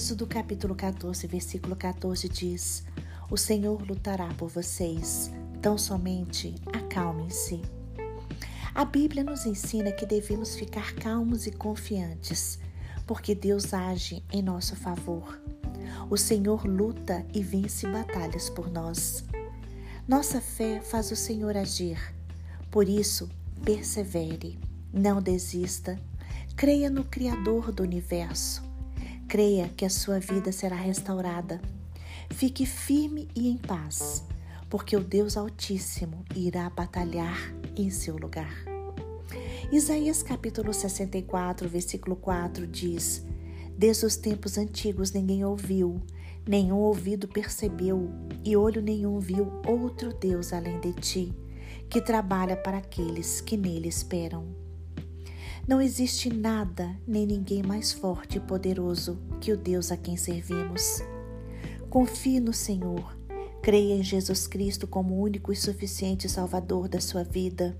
Êxodo capítulo 14, versículo 14 diz: O Senhor lutará por vocês, tão somente acalmem-se. A Bíblia nos ensina que devemos ficar calmos e confiantes, porque Deus age em nosso favor. O Senhor luta e vence batalhas por nós. Nossa fé faz o Senhor agir. Por isso, persevere, não desista, creia no Criador do universo. Creia que a sua vida será restaurada. Fique firme e em paz, porque o Deus Altíssimo irá batalhar em seu lugar. Isaías capítulo 64, versículo 4 diz: Desde os tempos antigos ninguém ouviu, nenhum ouvido percebeu, e olho nenhum viu outro Deus além de ti, que trabalha para aqueles que nele esperam. Não existe nada nem ninguém mais forte e poderoso que o Deus a quem servimos. Confie no Senhor, creia em Jesus Cristo como único e suficiente Salvador da sua vida.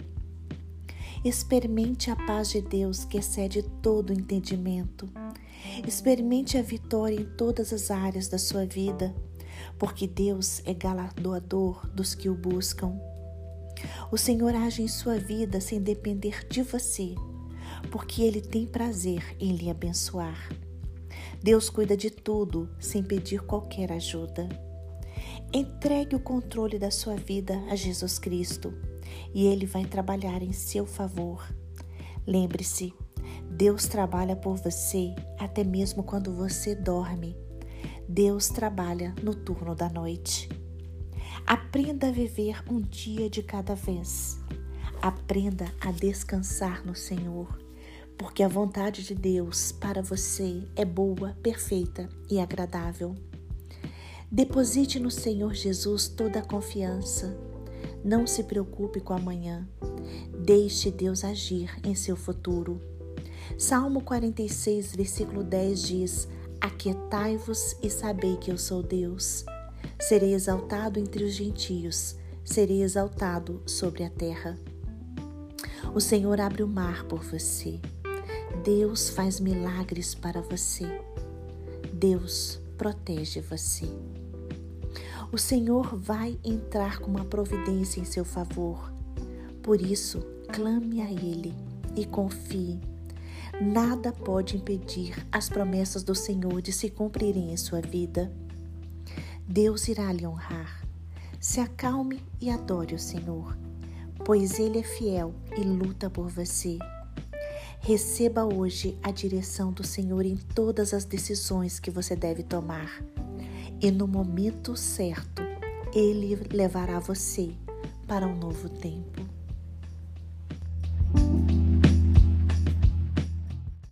Experimente a paz de Deus que excede todo entendimento. Experimente a vitória em todas as áreas da sua vida, porque Deus é galardoador dos que o buscam. O Senhor age em sua vida sem depender de você porque Ele tem prazer em lhe abençoar. Deus cuida de tudo sem pedir qualquer ajuda. Entregue o controle da sua vida a Jesus Cristo e Ele vai trabalhar em seu favor. Lembre-se, Deus trabalha por você até mesmo quando você dorme. Deus trabalha no turno da noite. Aprenda a viver um dia de cada vez. Aprenda a descansar no Senhor porque a vontade de Deus para você é boa, perfeita e agradável. Deposite no Senhor Jesus toda a confiança. Não se preocupe com amanhã. Deixe Deus agir em seu futuro. Salmo 46, versículo 10 diz: Aquietai-vos e sabei que eu sou Deus. Serei exaltado entre os gentios, serei exaltado sobre a terra. O Senhor abre o mar por você. Deus faz milagres para você. Deus protege você. O Senhor vai entrar com uma providência em seu favor. Por isso, clame a Ele e confie. Nada pode impedir as promessas do Senhor de se cumprirem em sua vida. Deus irá lhe honrar. Se acalme e adore o Senhor, pois Ele é fiel e luta por você. Receba hoje a direção do Senhor em todas as decisões que você deve tomar. E no momento certo, Ele levará você para um novo tempo.